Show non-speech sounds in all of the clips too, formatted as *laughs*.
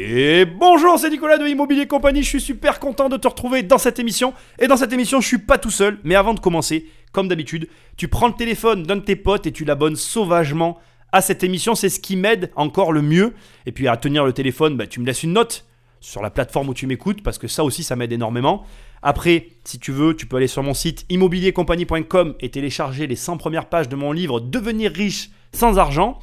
Et bonjour, c'est Nicolas de Immobilier Compagnie. Je suis super content de te retrouver dans cette émission. Et dans cette émission, je suis pas tout seul. Mais avant de commencer, comme d'habitude, tu prends le téléphone d'un de tes potes et tu l'abonnes sauvagement à cette émission. C'est ce qui m'aide encore le mieux. Et puis à tenir le téléphone, bah, tu me laisses une note sur la plateforme où tu m'écoutes parce que ça aussi, ça m'aide énormément. Après, si tu veux, tu peux aller sur mon site immobiliercompagnie.com et télécharger les 100 premières pages de mon livre Devenir riche sans argent.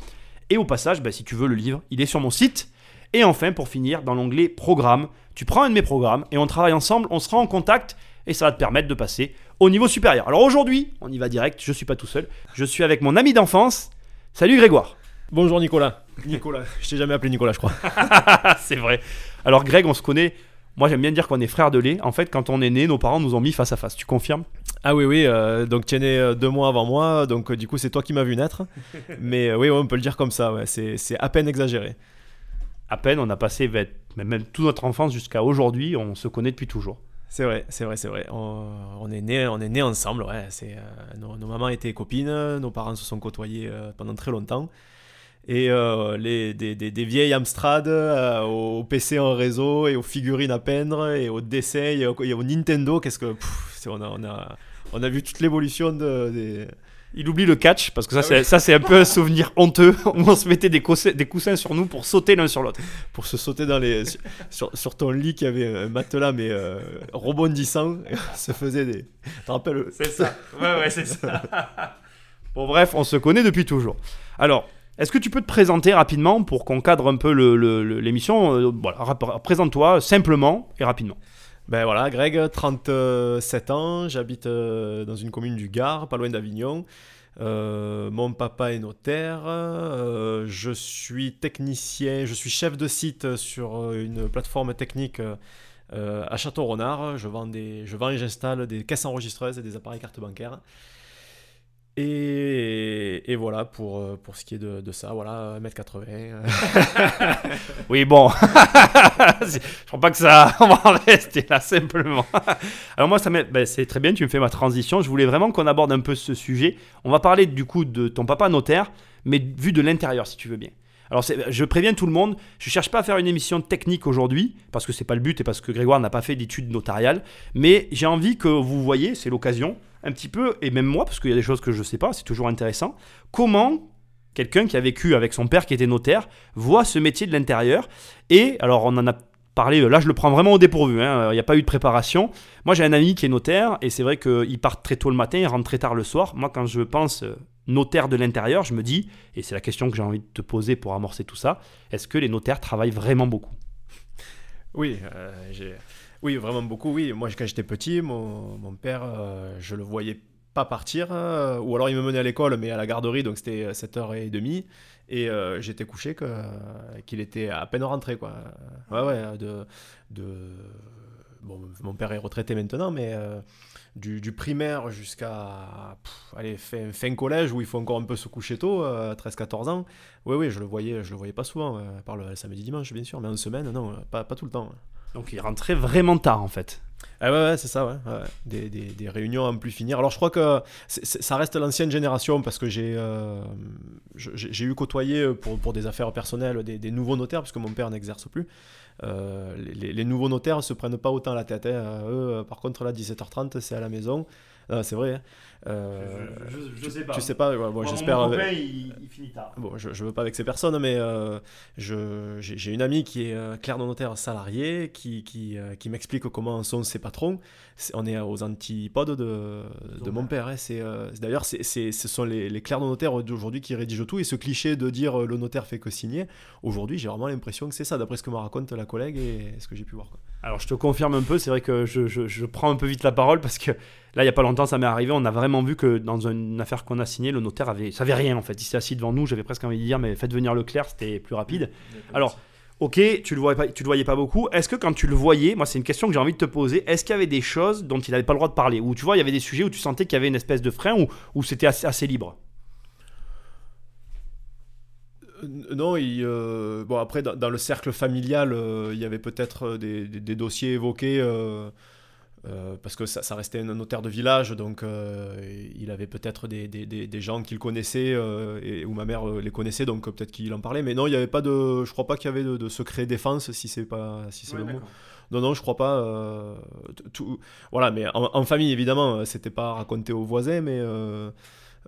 Et au passage, bah, si tu veux le livre, il est sur mon site. Et enfin, pour finir, dans l'onglet Programme, tu prends un de mes programmes et on travaille ensemble, on sera en contact et ça va te permettre de passer au niveau supérieur. Alors aujourd'hui, on y va direct, je suis pas tout seul, je suis avec mon ami d'enfance. Salut Grégoire. Bonjour Nicolas. Nicolas, je t'ai jamais appelé Nicolas, je crois. *laughs* C'est vrai. Alors Greg, on se connaît. Moi, j'aime bien dire qu'on est frères de lait. En fait, quand on est né, nos parents nous ont mis face à face. Tu confirmes? Ah oui, oui. euh, donc tu es né euh, deux mois avant moi, donc euh, du coup c'est toi qui m'as vu naître. *laughs* Mais euh, oui, ouais, on peut le dire comme ça. Ouais, c'est à peine exagéré. À peine, on a passé même toute notre enfance jusqu'à aujourd'hui, on se connaît depuis toujours. C'est vrai, c'est vrai, c'est vrai. On, est né, on est né ensemble. Ouais. C'est euh, nos, mamans étaient copines, nos parents se sont côtoyés euh, pendant très longtemps. Et euh, les, des, des- vieilles Amstrad au PC en réseau et aux figurines à peindre et au dessin et au, Nintendo, qu'est-ce que on a, on a on a vu toute l'évolution de, des, Il oublie le catch parce que ça, Ah c'est, oui. ça, c'est un peu un souvenir honteux *laughs* où on se mettait des coussins, des coussins sur nous pour sauter l'un sur l'autre. pour se sauter dans les sur, ton lit qui avait un matelas mais euh, rebondissant se faisait des tu te rappelles? C'est ça. Ouais, ouais, c'est ça. *laughs* bon, bref, on se connaît depuis toujours. Alors, est-ce que tu peux te présenter rapidement pour qu'on cadre un peu le- le- le- l'émission? Euh, Voilà, présente-toi simplement et rapidement. Ben voilà Greg 37 ans j'habite euh, dans une commune du Gard pas loin d'Avignon. Euh, mon papa est notaire euh, je suis technicien je suis chef de site sur une plateforme technique à Château-Renard. Je vends des je vends et j'installe des caisses enregistreuses et des appareils carte bancaire Et, voilà pour, euh, pour ce qui est de, ça, voilà, 1m80. euh. *laughs* Oui, bon. *laughs* je crois pas que ça. *laughs* On va en rester là simplement. Alors, moi, ben, c'est très bien, tu me fais ma transition. Je voulais vraiment qu'on aborde un peu ce sujet. On va parler du coup de ton papa notaire, mais vu de l'intérieur, si tu veux bien. Alors, je préviens tout le monde, je cherche pas à faire une émission technique aujourd'hui, parce que c'est pas le but et parce que Grégoire n'a pas fait d'études notariales, mais j'ai envie que vous voyez, c'est l'occasion, un petit peu, et même moi, parce qu'il y a des choses que je sais pas, c'est toujours intéressant, comment quelqu'un qui a vécu avec son père qui était notaire voit ce métier de l'intérieur. Et alors, on en a parlé, là je le prends vraiment au dépourvu, hein, il n'y a pas eu de préparation. Moi j'ai un ami qui est notaire, et c'est vrai qu'il part très tôt le matin, il rentre très tard le soir. Moi, quand je pense euh, notaire de l'intérieur, je me dis, et c'est la question que j'ai envie de te poser pour amorcer tout ça, est-ce que les notaires travaillent vraiment beaucoup? Oui, euh, oui, vraiment beaucoup. Oui, moi quand j'étais petit, mon, père, euh, je le voyais pas partir, euh, ou alors il me menait à l'école, mais à la garderie, donc c'était 7h30, et euh, j'étais couché que, qu'il était à peine rentré, quoi. Ouais, ouais, de... de... Bon, mon père est retraité maintenant, mais du, du primaire jusqu'à allez, fin, fin collège, où il faut encore un peu se coucher tôt, euh, 13-14 ans, oui, oui, je le voyais, je le voyais pas souvent, euh, à part le samedi dimanche, bien sûr, mais en semaine, non, euh, pas, pas tout le temps. Donc il rentrait vraiment tard en fait. Ah ouais, ouais, c'est ça, ouais. ouais. Des, des, des réunions à en plus finir. Alors je crois que ça reste l'ancienne génération parce que j'ai euh, j'ai eu côtoyé euh, pour, pour des affaires personnelles des, des nouveaux notaires parce que mon père n'exerce plus. Euh, les- nouveaux notaires se prennent pas autant la tête. hein. Eux, par contre, là, 17h30, c'est à la maison. C'est vrai. hein. Euh, je, sais tu sais pas, ouais, bon, j'espère. euh, il, finit tard. Bon, je, je veux pas avec ces personnes, mais euh, je- j'ai une amie qui est euh, clerc de notaire salarié, qui, qui, euh, qui m'explique comment sont ses patrons. On est aux antipodes de, de mon père. hein. Euh, D'ailleurs, c'est, c'est- ce sont les, les clercs de notaire d'aujourd'hui qui rédigent tout. Et ce cliché de dire le notaire fait que signer, aujourd'hui, j'ai vraiment l'impression que c'est ça, d'après ce que me raconte la collègue et ce que j'ai pu voir. quoi. Alors je te confirme un peu, c'est vrai que je, je- je prends un peu vite la parole parce que là il n'y a pas longtemps ça m'est arrivé, on a vraiment vu que dans une affaire qu'on a signée, le notaire avait, savait rien en fait, il s'est assis devant nous, j'avais presque envie de dire mais faites venir le clerc, c'était plus rapide. Alors ok, tu le voyais pas, tu le voyais pas beaucoup, est-ce que quand tu le voyais, moi c'est une question que j'ai envie de te poser, est-ce qu'il y avait des choses dont il n'avait pas le droit de parler? Ou tu vois, il y avait des sujets où tu sentais qu'il y avait une espèce de frein ou, ou c'était assez, assez libre? Euh, Non, il, euh, bon après dans, dans le cercle familial, euh, il y avait peut-être des, des- des dossiers évoqués euh, euh, parce que ça, ça, restait un notaire de village, donc euh, il avait peut-être des, des, des, gens qu'il connaissait, euh, et, ou ma mère les connaissait, donc peut-être qu'il en parlait. Mais non, il n'y avait pas de, je crois pas qu'il y avait de, secret défense, si c'est pas, si c'est le mot. Non, non, je crois pas. tout, voilà, mais en, en famille, évidemment, c'était pas raconté aux voisins, mais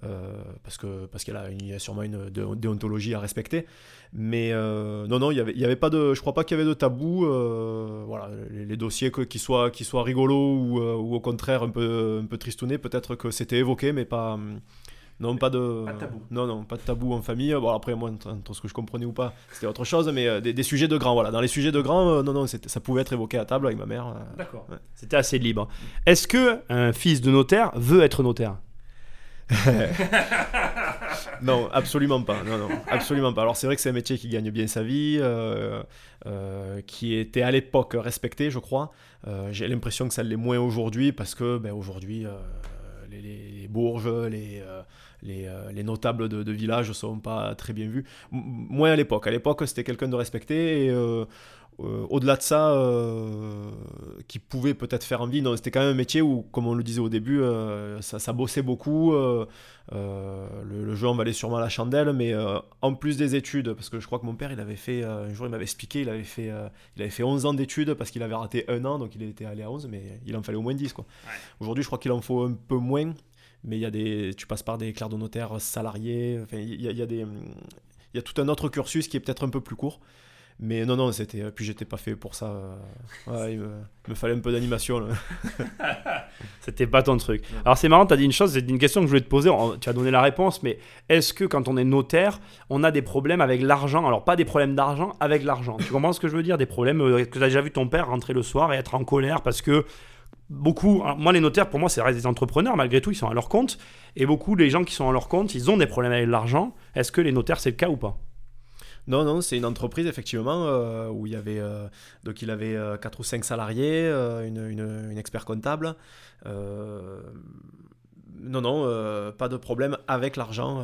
euh, parce que parce qu'il y, a sûrement une déontologie à respecter. Mais euh, non, non, il avait, y avait pas de, je crois pas qu'il y avait de tabou. Euh, voilà, les, dossiers qui soient qui soient rigolos ou, ou, au contraire un peu un peu tristounés, peut-être que c'était évoqué, mais pas. Non, pas de... pas de tabou. Non, non, pas de tabou en famille. Bon, après, moi, entre ce que je comprenais ou pas, c'était autre chose, mais des, sujets de grands, voilà. Dans les sujets de grands, non, non, ça pouvait être évoqué à table avec ma mère. D'accord. C'était assez libre. Est-ce que un fils de notaire veut être notaire? *laughs* non, absolument pas. Non, non, absolument pas. Alors c'est vrai que c'est un métier qui gagne bien sa vie, euh, euh, qui était à l'époque respecté, je crois. Euh, j'ai l'impression que ça l'est moins aujourd'hui parce que ben, aujourd'hui, les, bourges, les, les, notables de, de village ne sont pas très bien vus. moins à l'époque. À l'époque, c'était quelqu'un de respecté au-delà de ça, euh, qui pouvait peut-être faire envie, non, c'était quand même un métier où, comme on le disait au début, euh, ça, bossait beaucoup. Le, jeu en valait sûrement la chandelle, mais en plus des études, parce que je crois que mon père, il avait fait, un jour, il m'avait expliqué, il avait fait, il avait fait 11 ans d'études parce qu'il avait raté un an, donc il était allé à 11, mais il en fallait au moins 10. Quoi. Aujourd'hui, je crois qu'il en faut un peu moins, mais il y a des, tu passes par des clercs de notaire salariés, il y a, des, il y a tout un autre cursus qui est peut-être un peu plus court. Mais non, non, c'était. Puis j'étais pas fait pour ça. il, me, fallait un peu d'animation. *laughs* c'était pas ton truc. Alors c'est marrant, tu as dit une chose, c'est une question que je voulais te poser. Tu as donné la réponse, mais est-ce que quand on est notaire, on a des problèmes avec l'argent? Alors pas des problèmes d'argent, avec l'argent. Tu comprends ce que je veux dire? Des problèmes euh, que tu as déjà vu ton père rentrer le soir et être en colère parce que beaucoup, moi les notaires pour moi c'est des entrepreneurs malgré tout ils sont à leur compte et beaucoup des gens qui sont à leur compte ils ont des problèmes avec l'argent. Est-ce que les notaires c'est le cas ou pas? Non, non, c'est une entreprise effectivement euh, où il y avait euh, donc il avait euh, 4 ou 5 salariés, une, une, expert comptable. non, non, pas de problème avec l'argent.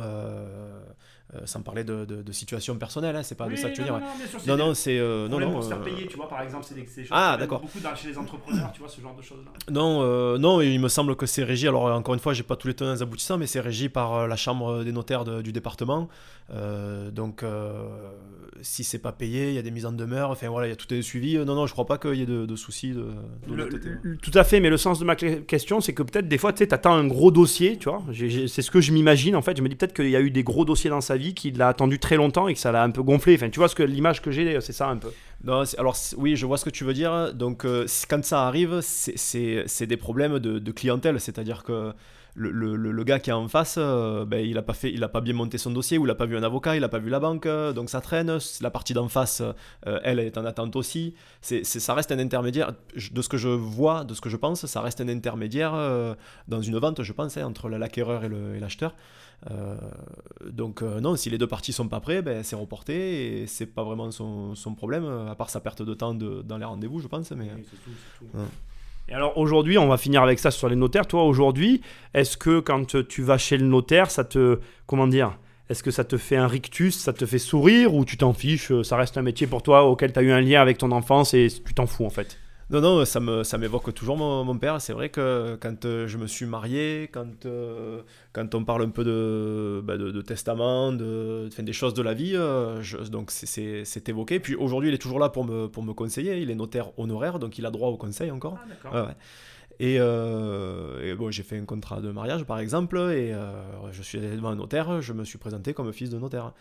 Euh, sans parler de, de, situation personnelle, hein, c'est pas de ça que tu veux dire. Non, non, c'est. Euh, non, non. Pour se faire euh, payer, tu vois, par exemple, c'est des, choses ah, d'accord. beaucoup dans, chez les entrepreneurs, tu vois, ce genre de choses-là. Non, non, il me semble que c'est régi. Alors, encore une fois, j'ai pas tous les tenants aboutissants, mais c'est régi par la chambre des notaires du département. donc, si c'est pas payé, il y a des mises en demeure. Enfin, voilà, il y a tout est suivi. Non, non, je crois pas qu'il y ait de, soucis de, Tout à fait, mais le sens de ma question, c'est que peut-être des fois, tu sais, attends un gros dossier, tu vois. C'est ce que je m'imagine, en fait. Je me dis peut-être qu'il y a eu des gros dossiers dans sa vie, qu'il l'a attendu très longtemps et que ça l'a un peu gonflé. Enfin, tu vois ce que l'image que j'ai, c'est ça un peu. Non, alors oui, je vois ce que tu veux dire. Donc, euh, quand ça arrive, c'est des problèmes de, clientèle, c'est-à-dire que le, le, le, gars qui est en face, euh, ben, il n'a pas, fait, il a pas bien monté son dossier, ou il n'a pas vu un avocat, il n'a pas vu la banque, donc ça traîne. La partie d'en face, euh, elle est en attente aussi. C'est, ça reste un intermédiaire. De ce que je vois, de ce que je pense, ça reste un intermédiaire dans une vente, je pense, hein, entre l'acquéreur et l'acheteur. Euh, donc euh, non, si les deux parties sont pas prêts, ben, c'est reporté et c'est pas vraiment son, son, problème, à part sa perte de temps de, dans les rendez-vous, je pense. Mais... Et alors aujourd'hui, on va finir avec ça sur les notaires. Toi aujourd'hui, est-ce que quand tu vas chez le notaire, ça te, comment dire, est-ce que ça te fait un rictus, ça te fait sourire ou tu t'en fiches, ça reste un métier pour toi auquel tu as eu un lien avec ton enfance et tu t'en fous en fait? Non, non, ça, me, ça m'évoque toujours mon, père. C'est vrai que quand euh, je me suis marié, quand, euh, quand on parle un peu de, bah, de, testament, de, des choses de la vie, euh, donc c'est, c'est, évoqué. Puis aujourd'hui, il est toujours là pour me, pour me conseiller. Il est notaire honoraire, donc il a droit au conseil encore. Ah, et, bon, j'ai fait un contrat de mariage par exemple, et je suis allé devant un notaire, je me suis présenté comme fils de notaire.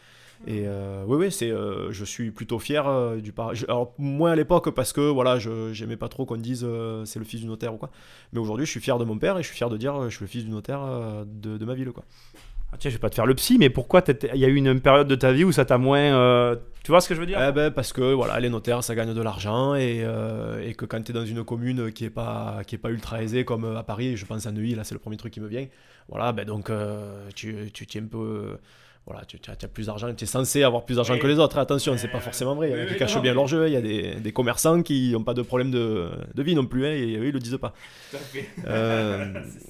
Et euh, oui, oui, c'est, euh, je suis plutôt fier euh, du par... Alors, moins à l'époque parce que voilà, je j'aimais pas trop qu'on dise c'est le fils du notaire ou quoi. Mais aujourd'hui, je suis fier de mon père et je suis fier de dire je suis le fils du notaire de, de, ma ville, quoi. Ah, tiens, je vais pas te faire le psy, mais pourquoi il y a eu une, période de ta vie où ça t'a moins. Tu vois ce que je veux dire? Eh ben, Parce que voilà, les notaires, ça gagne de l'argent et, et, que quand tu es dans une commune qui est pas, qui est pas ultra aisée comme à Paris, je pense à Neuilly, là c'est le premier truc qui me vient. Voilà, ben donc tu, tu tiens un peu voilà, tu, as, plus d'argent, tu es censé avoir plus d'argent que les autres. Attention, c'est pas forcément vrai. Il y a qui cachent bien leur jeu. Il y a des, des commerçants qui n'ont pas de problème de, de, vie non plus. Hein, et eux, ils le disent pas. Euh,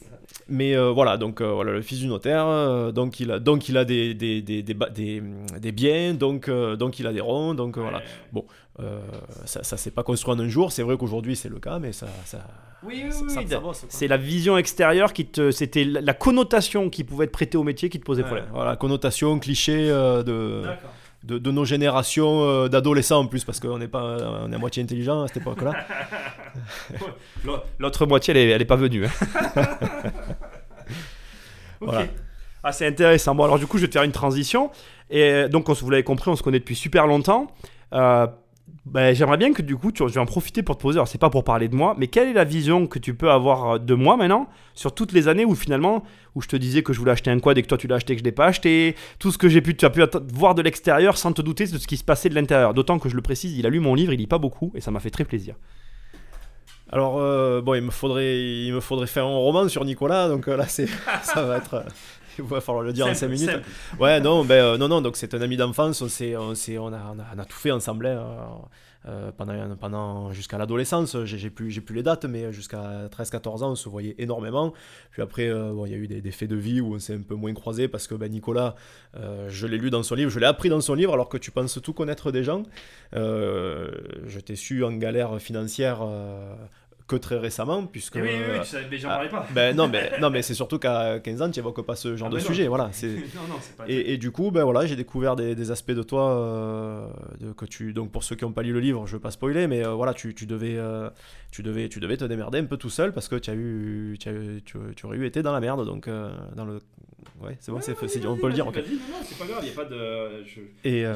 *laughs* mais euh, voilà, donc euh, voilà, le fils du notaire, donc il a, donc il a des, des, des, des, des biens, donc, donc il a des ronds, donc voilà. Bon, euh, ça, ça s'est pas construit en un jour. C'est vrai qu'aujourd'hui c'est le cas, mais ça, ça, Oui, avance, quoi. C'est la vision extérieure qui te. C'était la la connotation qui pouvait être prêtée au métier qui te posait Ouais, problème. voilà, connotation, cliché euh, de, de, de nos générations euh, d'adolescents en plus, parce qu'on n'est pas, on est à moitié intelligent à cette époque-là. *laughs* L'autre moitié, elle est, elle est pas venue. hein. *laughs* ok. Voilà. Ah, c'est intéressant. Bon, alors du coup, je vais te faire une transition. Et donc, on vous l'avez compris, on se connaît depuis super longtemps. Euh, ben, J'aimerais bien que du coup, tu, je vais en profiter pour te poser. Alors, c'est pas pour parler de moi, mais quelle est la vision que tu peux avoir euh, de moi maintenant sur toutes les années où finalement, où je te disais que je voulais acheter un quad et que toi tu l'as acheté et que je l'ai pas acheté, tout ce que j'ai pu, tu as pu voir de l'extérieur sans te douter de ce qui se passait de l'intérieur. D'autant que je le précise, il a lu mon livre, il lit pas beaucoup et ça m'a fait très plaisir. Alors, euh, bon, il me, faudrait, il me faudrait faire un roman sur Nicolas, donc euh, là, *laughs* ça va être. *laughs* il va falloir le dire en 5 minutes. Ouais, non, ben, euh, non, non, donc c'est un ami d'enfance, on, a, on, tout fait ensemble hein, euh, pendant, pendant, jusqu'à l'adolescence. J'ai, plus, plus les dates, mais jusqu'à 13-14 ans, on se voyait énormément. Puis après, euh, bon, il y a eu des, des faits de vie où on s'est un peu moins croisés parce que ben, Nicolas, je l'ai lu dans son livre, je l'ai appris dans son livre, alors que tu penses tout connaître des gens. Je t'ai su en galère financière que très récemment, puisque. euh, j'en ah, ben non, mais, *laughs* non, mais c'est surtout qu'à 15 ans, tu n'évoques pas ce genre Ah de ben non. sujet. Voilà, *laughs* non, pas. Et, et du coup, ben voilà, j'ai découvert des, des aspects de toi euh, de- que tu. Donc pour ceux qui n'ont pas lu le livre, je ne veux pas spoiler, mais euh, voilà, tu, tu devais, euh, tu devais, tu devais te démerder un peu tout seul parce que tu as eu, tu, as eu- tu, tu aurais eu été dans la merde. Donc dans le, ouais, c'est bon, c'est, c'est- on peut le dire. ok. c'est pas grave, il n'y a pas de.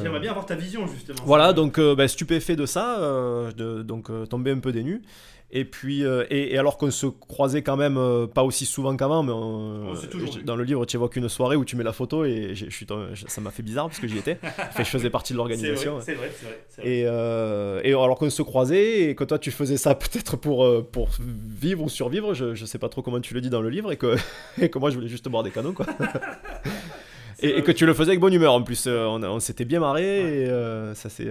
J'aimerais bien avoir ta vision justement. voilà, donc ben, stupéfait de ça, de, donc tombé un peu des nues. Et puis, euh, et, et alors qu'on se croisait quand même euh, pas aussi souvent qu'avant, mais on- On dans le livre, tu évoques une soirée où tu mets la photo et je suis ça m'a fait bizarre parce que j'y étais. *laughs* Enfin, je faisais partie de l'organisation. c'est vrai, c'est vrai. c'est vrai. Et, euh, et alors qu'on se croisait et que toi tu faisais ça *laughs* peut-être pour, pour vivre ou survivre, je, je sais pas trop comment tu le dis dans le livre, et que, *laughs* et que moi je voulais juste boire des canons quoi. Et, que tu le faisais avec bonne humeur en plus, on, s'était bien marré et ça c'est.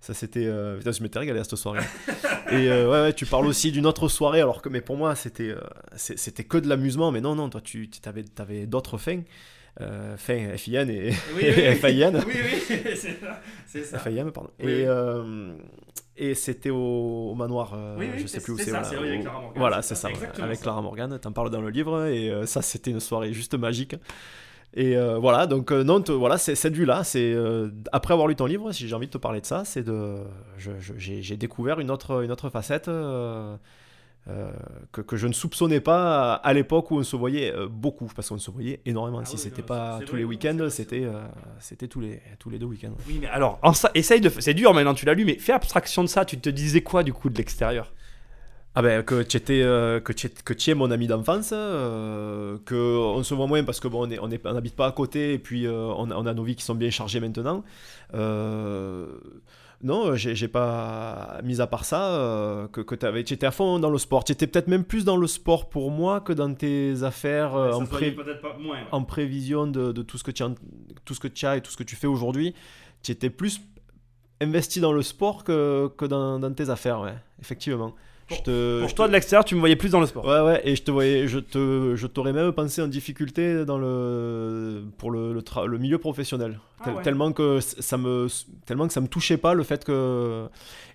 Ça c'était. euh, Putain, je m'étais régalé à cette soirée. et euh, ouais, ouais, tu parles aussi d'une autre soirée, alors que, mais pour moi c'était, euh, c'était que de l'amusement, mais non, non, toi tu avais, avais d'autres fins. Euh, fin FIN et, Oui, et oui, FIN. Oui, oui, c'est ça. FIM, pardon. Oui, et euh, et c'était au, au manoir, euh, je sais plus où c'est voilà, c'est avec Clara Morgan, Voilà, c'est ça, avec ça. Clara Morgan, t'en parles dans le livre, et ça, c'était une soirée juste magique. Et euh, voilà, donc euh, non, te- voilà, c'est cette vue-là, c'est euh, après avoir lu ton livre, si j'ai envie de te parler de ça, c'est de, j'ai découvert une autre, une autre facette. euh, que, que je ne soupçonnais pas à l'époque où on se voyait beaucoup, parce qu'on se voyait énormément. Ah si oui, c'était pas tous les week-ends, c'était c'était tous les, tous les deux week-ends. Oui, mais alors, en ça, essaye de. C'est dur maintenant, tu l'as lu, mais fais abstraction de ça. Tu te disais quoi du coup de l'extérieur? Ah ben que tu étais euh, que tu es, que tu es mon ami d'enfance, euh, que on se voit moins parce que bon on est on est- on n'habite pas à côté et puis euh, on, a, on a nos vies qui sont bien chargées maintenant. Euh, non, j'ai pas mis à part ça que que t'avais tu étais à fond dans le sport. Tu étais peut-être même plus dans le sport pour moi que dans tes affaires en, pré- peut-être pas moins. en prévision de, de tout ce que tu as, tout ce que tu as et tout ce que tu fais aujourd'hui. Tu étais plus investi dans le sport que, que dans, dans tes affaires, ouais, effectivement. Pour- je te, Pour toi, de l'extérieur, tu me voyais plus dans le sport. Ouais, ouais, et je te voyais, je te, je t'aurais même pensé en difficulté dans le, pour le, le, tra- le milieu professionnel. Ah Tel- ouais. Tellement que ça me, tellement que ça me touchait pas le fait que,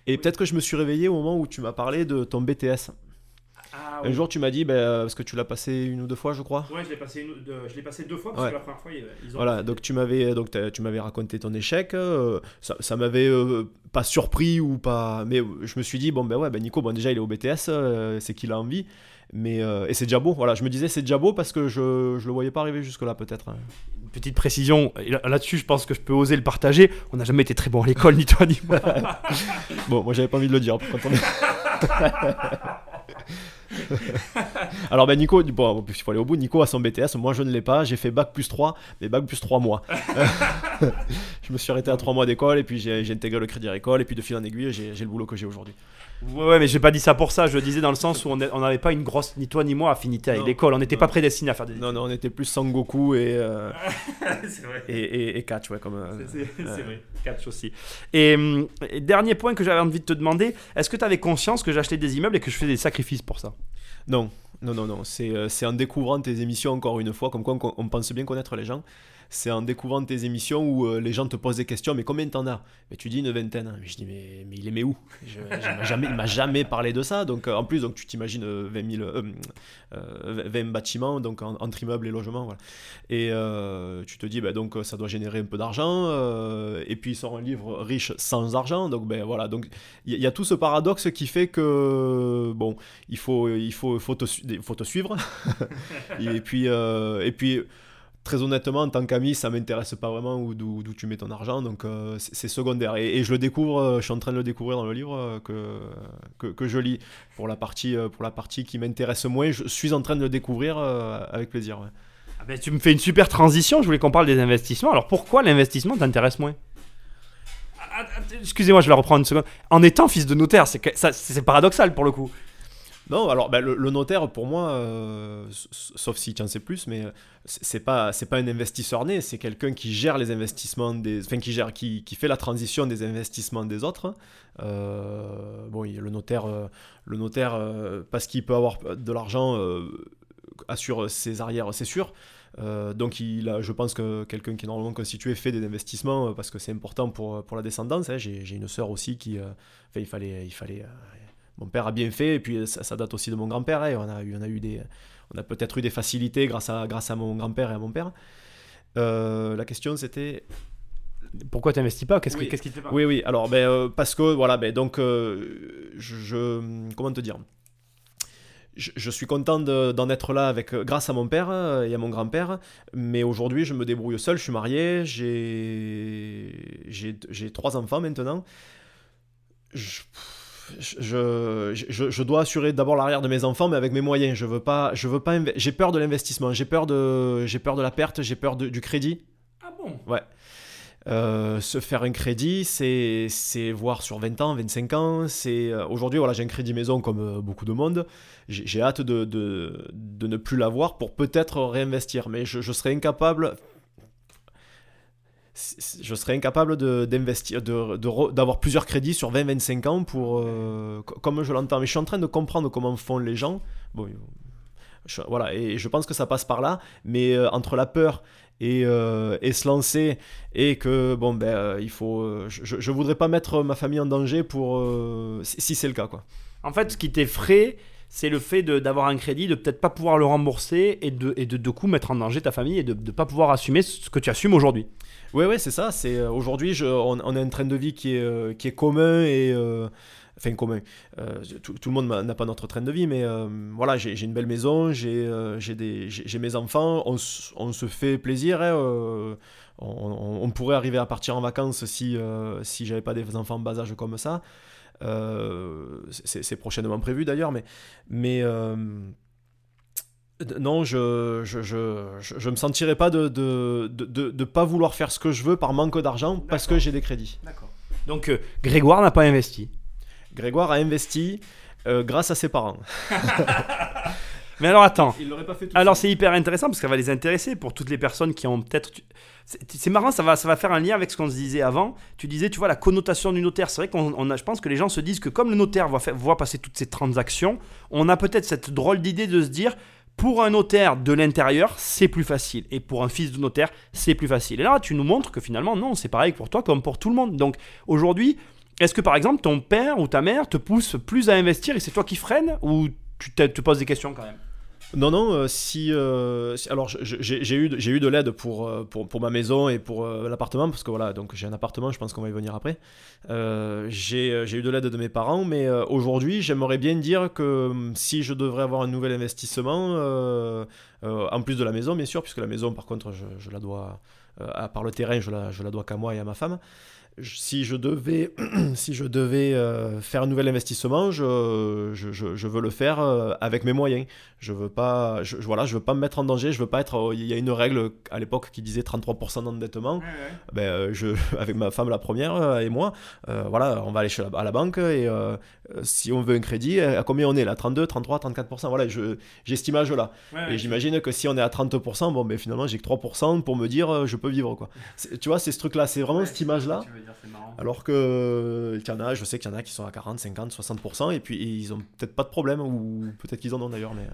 et peut-être que je me suis réveillé au moment où tu m'as parlé de ton BTS. Ah, Un jour, tu m'as dit, ben, parce que tu l'as passé une ou deux fois, je crois. Ouais, je l'ai passé, une- de- je l'ai passé deux fois parce que la première fois, ils ont. Voilà, donc tu m'avais donc t'as- tu m'avais raconté ton échec, euh, ça, ça m'avait euh, pas surpris ou pas, mais je me suis dit bon ben ouais ben Nico bon déjà il est au BTS, euh, c'est qu'il a envie, mais euh, et c'est déjà beau, voilà je me disais c'est déjà beau parce que je je le voyais pas arriver jusque là peut-être. hein. Petite précision, là-dessus, je pense que je peux oser le partager. On n'a jamais été très bon à l'école, ni toi ni moi. *laughs* Bon moi j'avais pas envie de le dire. *laughs* *laughs* Alors ben Nico, bon il faut aller au bout, Nico a son BTS, moi je ne l'ai pas, j'ai fait bac plus 3, mais bac plus 3 mois. *laughs* *laughs* je me suis arrêté à 3 mois d'école et puis j'ai intégré le crédit agricole et puis de fil en aiguille j'ai le boulot que j'ai aujourd'hui. Ouais, ouais, mais j'ai pas dit ça pour ça. Je le disais dans le sens où on n'avait pas une grosse, ni toi ni moi, affinité avec l'école. On n'était pas prédestinés à faire des. Non, non, on était plus Sangoku et, euh, c'est vrai. et, et, et Catch, ouais, comme. euh, C'est vrai, catch aussi. Et, hum, et dernier point que j'avais envie de te demander, est-ce que tu avais conscience que j'achetais des immeubles et que je faisais des sacrifices pour ça? Non, non, non, non. C'est, euh, c'est en découvrant tes émissions encore une fois, comme quoi on, on pense bien connaître les gens. C'est en découvrant tes émissions où euh, les gens te posent des questions, mais combien t'en as? Mais tu dis une vingtaine. Mais je dis, mais, mais il aimait où? Je, je, m'a jamais, Il m'a jamais parlé de ça. Donc, euh, en plus, donc, tu t'imagines 20, 000, 20 bâtiments, donc entre immeubles et logements. Voilà. Et tu te dis, bah, donc ça doit générer un peu d'argent. et puis, il sort un livre riche sans argent. Donc, ben, voilà. Donc, il y, a tout ce paradoxe qui fait que, bon, il faut, il faut, faut, te, faut te suivre. *laughs* et puis, et puis très honnêtement, en tant qu'ami, ça m'intéresse pas vraiment d'où tu mets ton argent, donc euh, c'est secondaire. Et, je le découvre, euh, je suis en train de le découvrir dans le livre euh, que, je lis. Pour la partie, la qui m'intéresse moins, je suis en train de le découvrir avec plaisir. Ah ben, tu me fais une super transition, je voulais qu'on parle des investissements. Alors pourquoi l'investissement t'intéresse moins? Ah, ah, Excusez-moi, je vais reprendre une seconde. En étant fils de notaire, c'est paradoxal pour le coup. Non, alors ben, le, notaire, pour moi, euh, sauf si tu en sais plus, mais c'est pas c'est pas un investisseur né, c'est quelqu'un qui gère les investissements des, enfin qui gère, qui, qui fait la transition des investissements des autres. Euh, bon, le notaire, euh, le notaire, parce qu'il peut avoir de l'argent, assure ses arrières, c'est sûr. donc il a, je pense que quelqu'un qui est normalement constitué fait des investissements parce que c'est important pour, pour la descendance. Hein. J'ai une sœur aussi qui, enfin, il fallait, il fallait mon père a bien fait, et puis ça, date aussi de mon grand-père. Hein. On a eu, on a eu des, on a peut-être eu des facilités grâce à, grâce à mon grand-père et à mon père. Euh, la question c'était pourquoi tu n'investis pas? Qu'est-ce qui te fait pas Oui, oui. Alors, ben, euh, parce que voilà, ben, donc, euh, je, comment te dire? Je, suis content d'en être là avec, grâce à mon père et à mon grand-père, mais aujourd'hui je me débrouille seul, je suis marié, j'ai trois enfants maintenant. Je, je, je, je, dois assurer d'abord l'arrière de mes enfants, mais avec mes moyens. Je veux pas, je veux pas. J'ai peur de l'investissement. J'ai peur de, j'ai peur de la perte. J'ai peur du crédit. Ah bon? Ouais. Euh, se faire un crédit, c'est, c'est voir sur 20 ans, 25 ans. C'est euh, aujourd'hui, voilà, j'ai un crédit maison comme euh, beaucoup de monde. J'ai, hâte de, de, de, ne plus l'avoir pour peut-être réinvestir, mais je, je serais incapable je serais incapable d'investir, d'avoir plusieurs crédits sur 20-25 ans pour, euh, comme je l'entends. Mais je suis en train de comprendre comment font les gens. Bon, voilà, et je pense que ça passe par là. Mais euh, entre la peur et, euh, et, se lancer et que bon ben il faut, je, je voudrais pas mettre ma famille en danger pour si, c'est le cas quoi. En fait, ce qui t'effraie, c'est le fait d'avoir un crédit, de peut-être pas pouvoir le rembourser et de, et de, de coup mettre en danger ta famille et de ne pas pouvoir assumer ce que tu assumes aujourd'hui. Oui, ouais, c'est ça. C'est euh, aujourd'hui, on, a un train de vie qui est, euh, qui est commun et euh, enfin commun. tout, le monde n'a pas notre train de vie, mais voilà, j'ai une belle maison, j'ai mes enfants, on, on, se fait plaisir. Hein, on, on, pourrait arriver à partir en vacances si, si j'avais pas des enfants en bas âge comme ça. C'est prochainement prévu d'ailleurs, mais, mais non, je je, je, je, me sentirais pas de de, de, de, pas vouloir faire ce que je veux par manque d'argent parce que j'ai des crédits. D'accord. Donc euh, Grégoire n'a pas investi. Grégoire a investi euh, grâce à ses parents. *laughs* Mais alors attends. Il l'aurait pas fait tout Alors c'est hyper intéressant parce que ça va les intéresser pour toutes les personnes qui ont peut-être. C'est marrant, ça va, ça va faire un lien avec ce qu'on se disait avant. Tu disais, tu vois, la connotation du notaire. C'est vrai qu'on a, je pense que les gens se disent que comme le notaire voit, voit passer toutes ces transactions, on a peut-être cette drôle d'idée de se dire, pour un notaire de l'intérieur, c'est plus facile. Et pour un fils de notaire, c'est plus facile. Et là, tu nous montres que finalement, non, c'est pareil pour toi comme pour tout le monde. Donc aujourd'hui, est-ce que par exemple, ton père ou ta mère te pousse plus à investir et c'est toi qui freine ou tu te poses des questions quand même? Non, non, euh, si, euh, alors j'ai eu, eu de l'aide pour, euh, pour, pour, ma maison et pour l'appartement, parce que voilà, donc j'ai un appartement, je pense qu'on va y venir après. j'ai eu de l'aide de mes parents, mais aujourd'hui, j'aimerais bien dire que hum, si je devrais avoir un nouvel investissement, en plus de la maison, bien sûr, puisque la maison, par contre, je, je la dois, à part le terrain, je la, je la dois qu'à moi et à ma femme si je devais, *clears throat* si je devais euh, faire un nouvel investissement, je, je, je, veux le faire euh, avec mes moyens. Je veux pas, je, voilà, je veux pas me mettre en danger. Je veux pas être. Il y a une règle à l'époque qui disait 33% d'endettement. Ben, euh, je, *laughs* avec ma femme la première et moi, voilà, on va aller chez la, à la banque et si on veut un crédit, à combien on est là? 32, 33, 34%. Voilà, j'ai cette image là. et j'imagine que si on est à 30%, bon, ben finalement j'ai que 3% pour me dire je peux vivre quoi. Tu vois, c'est ce truc là, c'est vraiment cette image là. Alors que il y en a, je sais qu'il y en a qui sont à 40, 50, 60%, et puis ils ont peut-être pas de problème, ou peut-être qu'ils en ont d'ailleurs, mais...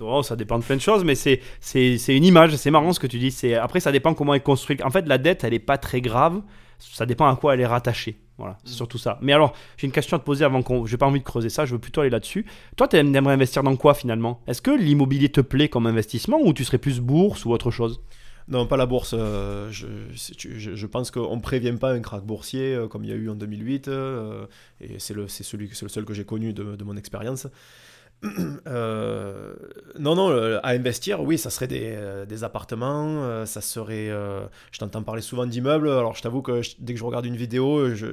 Oh, ça dépend de plein de choses, mais c'est, c'est, c'est une image, c'est marrant ce que tu dis. C'est, après, ça dépend comment elle est construite. En fait, la dette, elle est pas très grave, ça dépend à quoi elle est rattachée. Voilà, c'est mm. surtout ça. Mais alors, j'ai une question à te poser avant qu'on. J'ai pas envie de creuser ça, je veux plutôt aller là-dessus. Toi, tu aimerais investir dans quoi finalement? Est-ce que l'immobilier te plaît comme investissement ou tu serais plus bourse ou autre chose? Non, pas la bourse. Euh, je, je, pense qu'on ne prévient pas un krach boursier euh, comme il y a eu en 2008. Euh, et c'est le, le seul que j'ai connu de mon expérience. *clears throat* Euh, non, non, euh, à investir, oui, ça serait des, euh, des appartements, ça serait... je t'entends parler souvent d'immeubles, alors je t'avoue que dès que je regarde une vidéo, je,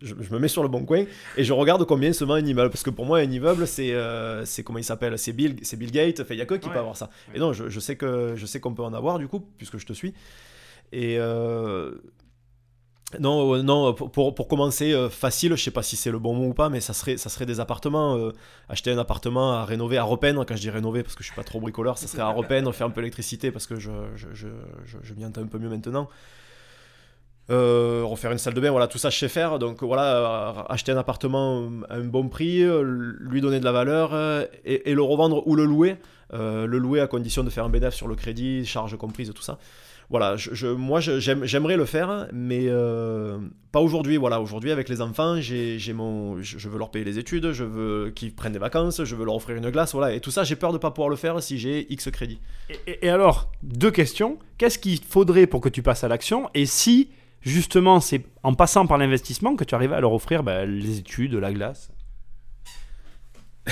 je, me mets sur le bon coin et je regarde combien se vend un immeuble, parce que pour moi, un immeuble, c'est... c'est comment il s'appelle C'est Bill, Bill Gates, il n'y a que qui peut avoir ça. Et non, je, sais que je sais qu'on peut en avoir, du coup, puisque je te suis. Et non, euh, non pour, pour, commencer, euh, facile, je sais pas si c'est le bon mot ou pas, mais ça serait, ça serait des appartements. Euh, acheter un appartement à rénover, à repeindre, quand je dis rénover, parce que je suis pas trop bricoleur, ça serait à repeindre, faire un peu l'électricité, parce que je, je, m'y entends un peu mieux maintenant. refaire une salle de bain, voilà, tout ça je sais faire. Donc voilà, acheter un appartement à un bon prix, lui donner de la valeur et, et le revendre ou le louer. le louer à condition de faire un bénéfice sur le crédit, charges comprises, tout ça voilà, je, moi j'aimerais le faire, mais euh, pas aujourd'hui. Voilà, aujourd'hui avec les enfants, j'ai mon, je veux leur payer les études, je veux qu'ils prennent des vacances, je veux leur offrir une glace, voilà. Et tout ça, j'ai peur de pas pouvoir le faire si j'ai X crédit. Et, alors, deux questions. Qu'est-ce qu'il faudrait pour que tu passes à l'action? Et si justement c'est en passant par l'investissement que tu arrives à leur offrir bah, les études, la glace? *laughs*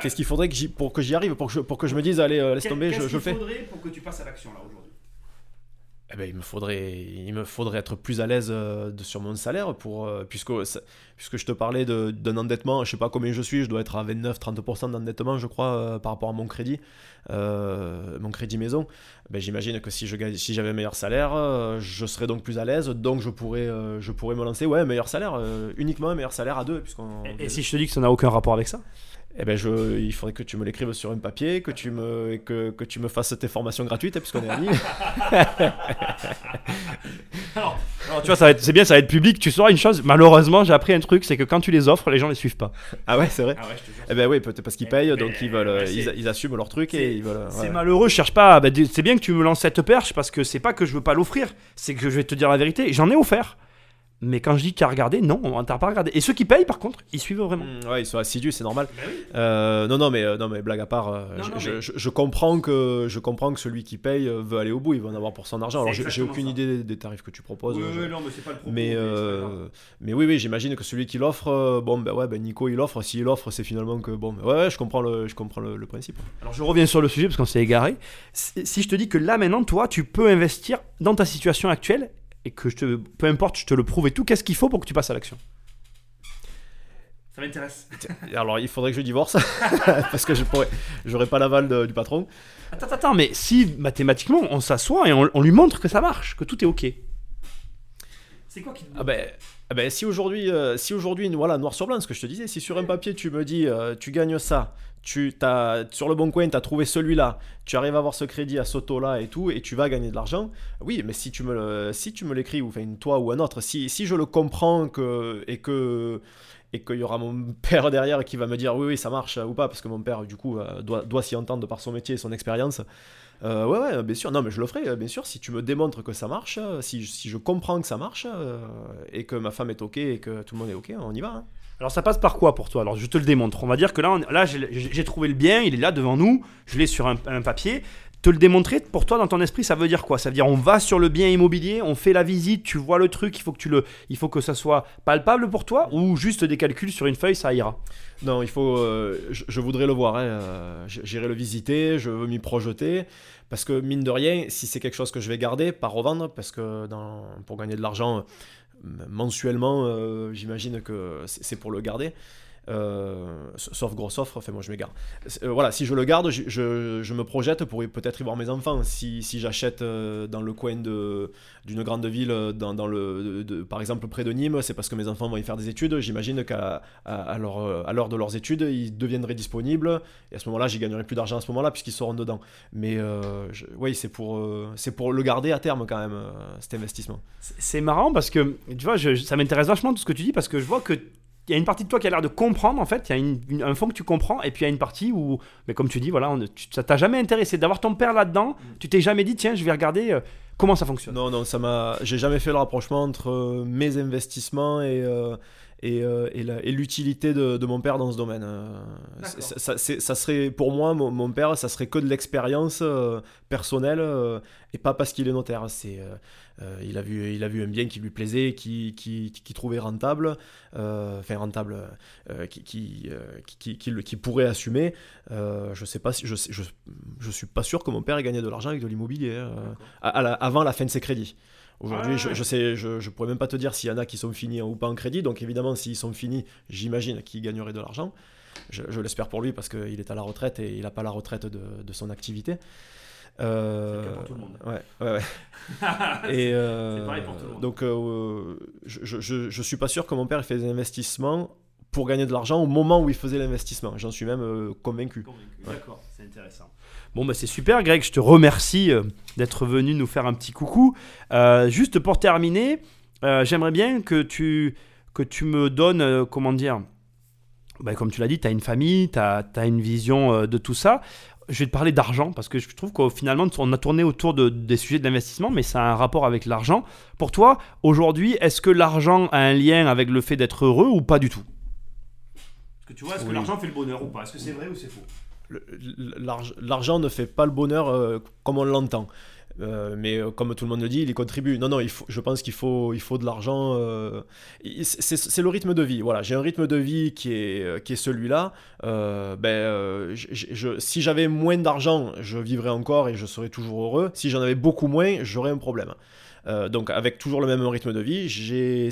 Qu'est-ce qu'il faudrait que pour que j'y arrive, pour que, je, pour que je me dise, allez, euh, laisse tomber, je, je le fais? Qu'est-ce qu'il faudrait pour que tu passes à l'action là aujourd'hui? Eh ben, il, me faudrait, il me faudrait être plus à l'aise euh, sur mon salaire, pour, euh, puisque, puisque je te parlais d'un endettement, je sais pas combien je suis, je dois être à 29-30% d'endettement, je crois, par rapport à mon crédit, mon crédit maison. Ben, J'imagine que si j'avais si un meilleur salaire, je serais donc plus à l'aise, donc je pourrais, je pourrais me lancer, ouais, meilleur salaire, uniquement un meilleur salaire à deux. Et si je te dis que ça n'a aucun rapport avec ça? Eh ben je, il faudrait que tu me l'écrives sur un papier, que tu me, que, que tu me fasses tes formations gratuites, puisqu'on est amis. *laughs* alors, tu vois, c'est bien, ça va être public. Tu sauras une chose, malheureusement, j'ai appris un truc, c'est que quand tu les offres, les gens les suivent pas. Ah ouais, c'est vrai. Ah ouais, eh ben oui, peut-être parce qu'ils payent, donc ils veulent, ils, ils, assument leur truc et ils veulent. C'est malheureux, je cherche pas. Ben, c'est bien que tu me lances cette perche parce que c'est pas que je veux pas l'offrir, c'est que je vais te dire la vérité. J'en ai offert. Mais quand je dis as regardé, non, on t'a pas regardé. Et ceux qui payent, par contre, ils suivent vraiment. Mmh, ouais, ils sont assidus, c'est normal. Bah euh, non, non, mais euh, non, mais blague à part, euh, je, je, comprends que je comprends que celui qui paye veut aller au bout, il veut en avoir pour son argent. Alors j'ai aucune idée des, tarifs que tu proposes. Oui, non, mais c'est pas le propos. Mais, mais, oui, oui, j'imagine que celui qui l'offre, bon, ben ouais, ben Nico il offre. S'il offre, c'est finalement que bon, ben, ouais, ouais, je comprends le, je comprends le, le, principe. Alors je reviens sur le sujet parce qu'on s'est égaré. Si je te dis que là maintenant, toi, tu peux investir dans ta situation actuelle et que je te, peu importe, je te le prouve et tout, qu'est-ce qu'il faut pour que tu passes à l'action Ça m'intéresse. Alors, il faudrait que je divorce *laughs* parce que je pourrais, j'aurais pas l'aval du patron. Attends, attends, mais si mathématiquement on s'assoit et on, lui montre que ça marche, que tout est ok. C'est quoi qui te... Ah ben, ah ben, si aujourd'hui, euh, si aujourd'hui, voilà, noir sur blanc, ce que je te disais, si sur un papier tu me dis, euh, tu gagnes ça, tu as, sur le bon coin, tu as trouvé celui-là, tu arrives à avoir ce crédit à ce taux-là et tout, et tu vas gagner de l'argent. Oui, mais si tu me, si tu me l'écris, ou enfin, toi ou un autre, si, si je le comprends que, et que et qu'il y aura mon *laughs* père derrière qui va me dire oui, oui, ça marche ou pas, parce que mon père, du coup, euh, doit, doit s'y entendre par son métier et son expérience. Euh, ouais, ouais, bien sûr. Non, mais je le ferai, bien sûr, si tu me démontres que ça marche, si, si je comprends que ça marche, euh, et que ma femme est OK et que tout le monde est OK, on y va. Hein. Alors ça passe par quoi pour toi? Alors je te le démontre. On va dire que là, là j'ai trouvé le bien, il est là devant nous, je l'ai sur un, papier. Te le démontrer, pour toi, dans ton esprit, ça veut dire quoi? Ça veut dire on va sur le bien immobilier, on fait la visite, tu vois le truc, il faut que, tu le, il faut que ça soit palpable pour toi ou juste des calculs sur une feuille, ça ira? Non, il faut. Euh, je, voudrais le voir, hein, euh, j'irai le visiter, je veux m'y projeter. Parce que mine de rien, si c'est quelque chose que je vais garder, pas revendre, parce que pour gagner de l'argent, mensuellement, euh, j'imagine que c'est pour le garder. Euh, sauf grosse offre, enfin moi je m'égare. Euh, voilà, si je le garde, je, me projette pour peut-être y voir mes enfants. Si, j'achète euh, dans le coin d'une grande ville, par exemple près de Nîmes, c'est parce que mes enfants vont y faire des études. J'imagine qu'à l'heure de leurs études, ils deviendraient disponibles. Et à ce moment-là, j'y gagnerai plus d'argent à ce moment-là puisqu'ils seront dedans. Mais oui, c'est pour, le garder à terme quand même, cet investissement. C'est marrant parce que, tu vois, ça m'intéresse vachement tout ce que tu dis parce que je vois que il y a une partie de toi qui a l'air de comprendre en fait, il y a un fond que tu comprends, et puis il y a une partie où, mais comme tu dis, voilà, on, ça t'a jamais intéressé d'avoir ton père là-dedans, mm. tu t'es jamais dit, tiens, je vais regarder euh, comment ça fonctionne. Non, non, ça m'a, j'ai jamais fait le rapprochement entre euh, mes investissements et, euh, euh, et, l'utilité de, mon père dans ce domaine. Euh, ça, ça, serait, pour moi, mon, père, ça serait que de l'expérience euh, personnelle et pas parce qu'il est notaire. C'est, il, a vu, il a vu un bien qui lui plaisait, qui, qui, qui trouvait rentable, enfin rentable, qui, qui, qui, qui, pourrait assumer. je sais pas si, je, je, je, suis pas sûr que mon père ait gagné de l'argent avec de l'immobilier avant la fin de ses crédits. Aujourd'hui, je, je, sais, je, je, pourrais même pas te dire s'il y en a qui sont finis ou pas en crédit. Donc évidemment, s'ils sont finis, j'imagine qu'ils gagneraient de l'argent. Je, l'espère pour lui parce qu'il est à la retraite et il n'a pas la retraite de, de son activité. Euh, pour tout le monde. Ouais, ouais, ouais. *laughs* et euh, pareil pour tout le monde. Donc, euh, je, je, suis pas sûr que mon père ait fait des investissements pour gagner de l'argent au moment où il faisait l'investissement. J'en suis même euh, convaincu. convaincu. D'accord, c'est intéressant. Bon, bah, c'est super, Greg. Je te remercie euh, d'être venu nous faire un petit coucou. Euh, juste pour terminer, euh, j'aimerais bien que tu, que tu me donnes, comment dire, bah, comme tu l'as dit, tu as une famille, tu as, une vision de tout ça. Je vais te parler d'argent parce que je trouve qu'au finalement, on a tourné autour de, des sujets de l'investissement, mais ça a un rapport avec l'argent. Pour toi, aujourd'hui, est-ce que l'argent a un lien avec le fait d'être heureux ou pas du tout? Est-ce que tu vois, est-ce que l'argent fait le bonheur ou pas? Est-ce que c'est vrai ou c'est faux? L'argent ne fait pas le bonheur euh, comme on l'entend. Euh, mais euh, comme tout le monde le dit, il y contribue. Non, non, je pense qu'il faut, il faut de l'argent. c'est le rythme de vie. Voilà, j'ai un rythme de vie qui est, qui est celui-là. ben, si j'avais moins d'argent, je vivrais encore et je serais toujours heureux. Si j'en avais beaucoup moins, j'aurais un problème. donc, avec toujours le même rythme de vie,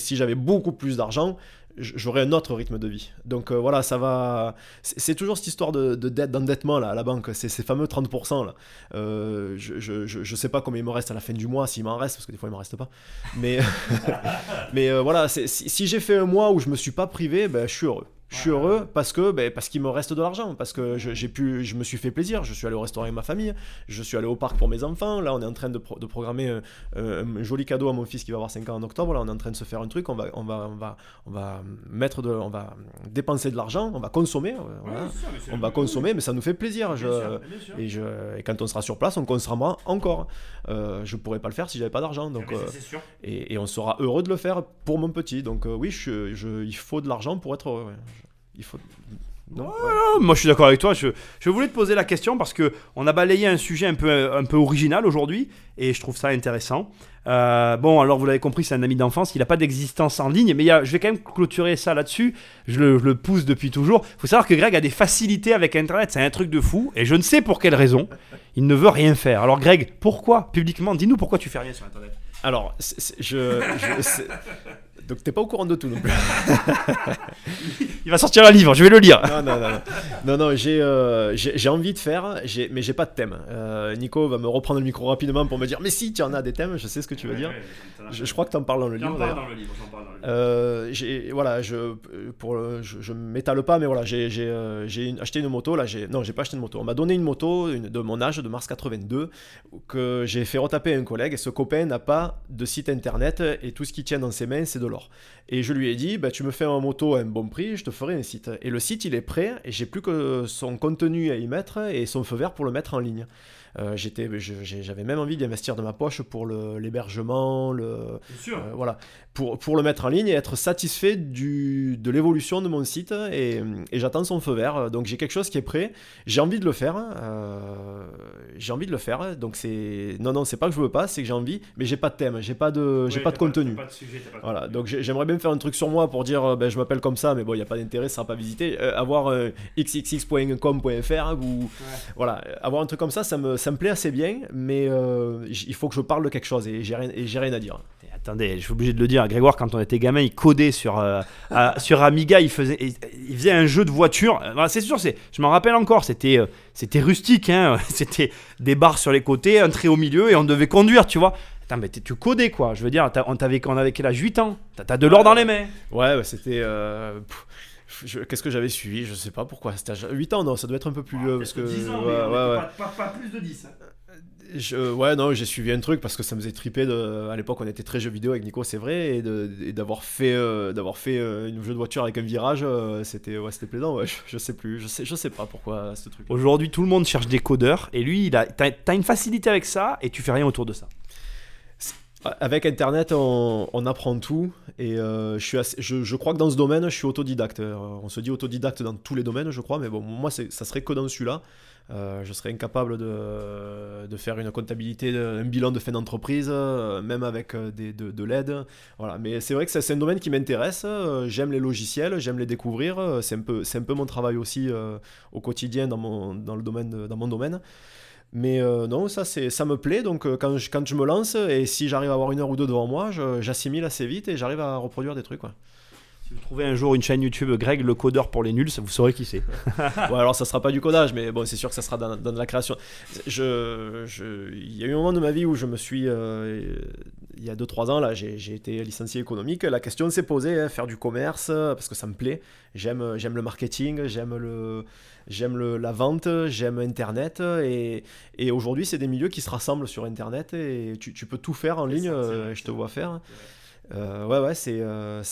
si j'avais beaucoup plus d'argent, j'aurai un autre rythme de vie. Donc euh, voilà, ça va. C'est toujours cette histoire de, dette, d'endettement là à la banque, c'est ces fameux 30% là. Euh, je, je, je, sais pas combien il me reste à la fin du mois, s'il m'en reste, parce que des fois il m'en reste pas. Mais, *laughs* mais euh, voilà, si, si j'ai fait un mois où je me suis pas privé, ben, je suis heureux. Je suis heureux parce que ben, parce qu'il me reste de l'argent, parce que j'ai pu, je me suis fait plaisir. Je suis allé au restaurant avec ma famille, je suis allé au parc pour mes enfants. Là, on est en train de, de programmer euh, euh, un, joli cadeau à mon fils qui va avoir 5 ans en octobre. Là, on est en train de se faire un truc. On va, on va, on va, on va mettre de, on va dépenser de l'argent, on va consommer. Euh, on va consommer, mais ça nous fait plaisir. Je, et, je, et quand on sera sur place, on consommera encore. Euh, je pourrais pas le faire si j'avais pas d'argent. Donc, Et, et, on sera heureux de le faire pour mon petit. Donc oui, je, je, il faut de l'argent pour être heureux moi je suis d'accord avec toi. Je, voulais te poser la question parce que on a balayé un sujet un peu, original aujourd'hui et je trouve ça intéressant. Euh, bon, alors vous l'avez compris, c'est un ami d'enfance, il n'a pas d'existence en ligne, mais je vais quand même clôturer ça là-dessus. Je le, pousse depuis toujours. Il faut savoir que Greg a des facilités avec Internet, c'est un truc de fou et je ne sais pour quelle raison il ne veut rien faire. Alors Greg, pourquoi publiquement Dis-nous pourquoi tu fais rien sur Internet. Alors, je donc t'es pas au courant de tout non plus. *laughs* Il va sortir un livre, je vais le lire. Non, non, non. Non, non, euh, j'ai, j'ai, envie de faire, j'ai, mais j'ai pas de thème. Euh, Nico va me reprendre le micro rapidement pour me dire Mais si, tu en as des thèmes, je sais ce que tu veux dire. je, crois que tu en parles dans le livre. Parle dans le livre, parle dans le livre. Euh, j'ai, voilà, je, pour, je, je m'étale pas, mais voilà, j'ai, j'ai, j'ai acheté une moto. Là, j'ai, non, j'ai pas acheté une moto. On m'a donné une moto de mon âge, de mars 82, que j'ai fait retaper à un collègue. Et ce copain n'a pas de site internet et tout ce qu'il tient dans ses mains, c'est de et je lui ai dit, bah, tu me fais un moto à un bon prix, je te ferai un site. Et le site, il est prêt, et j'ai plus que son contenu à y mettre et son feu vert pour le mettre en ligne. Euh, j'étais, j'avais même envie d'investir de ma poche pour l'hébergement, le, euh, voilà, pour, pour le mettre en ligne et être satisfait du, de l'évolution de mon site. Et, et j'attends son feu vert. Donc j'ai quelque chose qui est prêt. J'ai envie de le faire. Euh, j'ai envie de le faire. Donc c'est non non c'est pas que je veux pas, c'est que j'ai envie, mais j'ai pas de thème, j'ai pas de j'ai pas de contenu. voilà. Donc j'aimerais bien faire un truc sur moi pour dire ben, je m'appelle comme ça, mais bon il y a pas d'intérêt, ça sera pas visité. avoir xxx.com.fr ou voilà avoir un truc comme ça, ça me ça me plaît assez bien, mais euh, il faut que je parle de quelque chose et j'ai rien, rien à dire. Attendez, je suis obligé de le dire. Grégoire, quand on était gamin, il codait sur, euh, sur Amiga. Il faisait, il faisait un jeu de voiture. Voilà, c'est sûr, je m'en rappelle encore, c'était, euh, c'était rustique, hein. *laughs* c'était des barres sur les côtés, un trait au milieu et on devait conduire, tu vois. Attends, mais tu codais quoi, je veux dire, on, t'avait, on avait quel âge? 8 ans, t'as, t'as de l'or dans les mains. Ouais, c'était. euh, Qu'est-ce que j'avais suivi? Je sais pas pourquoi. C'était à 8 ans, non, ça doit être un peu plus vieux. parce que, ouais, ouais, ouais. Pas, plus de 10. Je- ouais, non, j'ai suivi un truc parce que ça me faisait triper. De, à l'époque, on était très jeux vidéo avec Nico, c'est vrai, et, de- et d'avoir fait, euh, d'avoir fait euh, une jeu de voiture avec un virage, euh, c'était, ouais, c'était plaisant. Ouais, je, je sais plus, je sais, je sais pas pourquoi ce truc. Aujourd'hui, tout le monde cherche des codeurs et lui, il a, t'as, t'as une facilité avec ça et tu fais rien autour de ça. Avec Internet, on, apprend tout, et euh, je, crois que dans ce domaine, je suis autodidacte. Euh, On se dit autodidacte dans tous les domaines, je crois, mais bon, moi, ça serait que dans celui-là. Euh, je serais incapable de, faire une comptabilité, un bilan de fin d'entreprise, même avec de, de l'aide. Voilà. Mais c'est vrai que c'est un domaine qui m'intéresse. J'aime les logiciels, j'aime les découvrir. C'est un, peu- mon travail aussi au quotidien dans mon domaine. Mais euh, non, ça, c'est, ça me plaît. Donc euh, quand je, quand je me lance, et si j'arrive à avoir une heure ou deux devant moi, j'assimile assez vite et j'arrive à reproduire des trucs. Si vous trouvez un jour une chaîne YouTube Greg le codeur pour les nuls, ça vous saurez qui c'est. *laughs* Ouais, alors ça sera pas du codage, mais bon, c'est sûr que ça sera dans, dans de la création. Je, je- il y a eu un moment de ma vie où je me suis, euh, il y a 2-3 ans, là, j'ai été licencié économique. La question s'est posée, hein, faire du commerce, parce que ça me plaît. J'aime, j'aime le marketing, j'aime le, j'aime le, la vente, j'aime Internet. Et, et aujourd'hui, c'est des milieux qui se rassemblent sur Internet et tu, tu peux tout faire en ligne. ça, euh, je te vois faire. Euh, ouais, ouais, c'est. euh,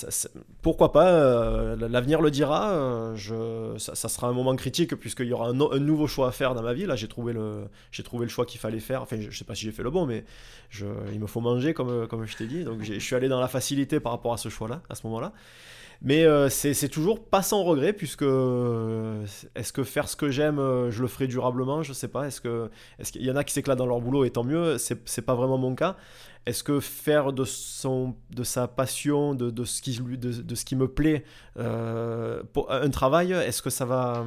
pourquoi pas euh, L'avenir le dira. je, ça, sera un moment critique puisqu'il y aura un, no- un nouveau choix à faire dans ma vie. Là, j'ai trouvé le, trouvé le choix qu'il fallait faire. Enfin, je, je sais pas si j'ai fait le bon, mais je, il me faut manger comme, comme je t'ai dit. Donc, je suis allé dans la facilité par rapport à ce choix-là, à ce moment-là. Mais euh, c'est toujours pas sans regret puisque euh, est-ce que faire ce que j'aime, euh, je le ferai durablement? Je sais pas. Est-ce qu'il y en a qui s'éclatent dans leur boulot et tant mieux? C'est pas vraiment mon cas. Est-ce que faire de, sa passion, de, ce qui, me plaît, un travail, est-ce que, ça va,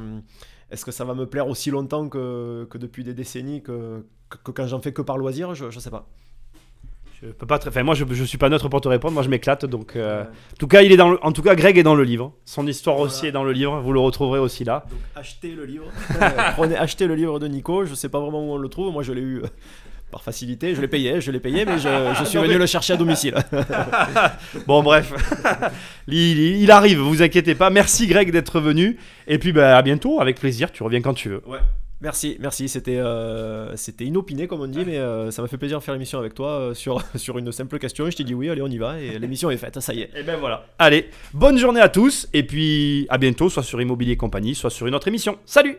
est-ce que ça va me plaire aussi longtemps que, que depuis des décennies, que, que, que quand j'en fais que par loisir? Je ne sais pas. Je peux pas très... enfin, moi, je, je suis pas neutre pour te répondre. Moi, je m'éclate. Donc, euh, en tout cas, il est dans. le- En tout cas, Greg est dans le livre. Son histoire aussi est dans le livre. Vous le retrouverez aussi là. Donc achetez le livre. *laughs* Prenez, achetez le livre de Nico. Je sais pas vraiment où on le trouve. Moi, je l'ai eu euh, par facilité. Je l'ai payé, je l'ai payé, mais je, je suis *laughs* Non, venu mais- le chercher à domicile. *laughs* Bon, bref, il, il- il arrive. Vous inquiétez pas. Merci, Greg, d'être venu. Et puis, bah, à bientôt. Avec plaisir. Tu reviens quand tu veux. Ouais. Merci, merci. C'était euh, c'était inopiné comme on dit, mais euh, ça m'a fait plaisir de faire l'émission avec toi euh, sur, *laughs* sur une simple question. Je t'ai dit oui, allez, on y va. Et l'émission est faite, ça y est. Et ben voilà. Allez, bonne journée à tous. Et puis, à bientôt, soit sur Immobilier Compagnie, soit sur une autre émission. Salut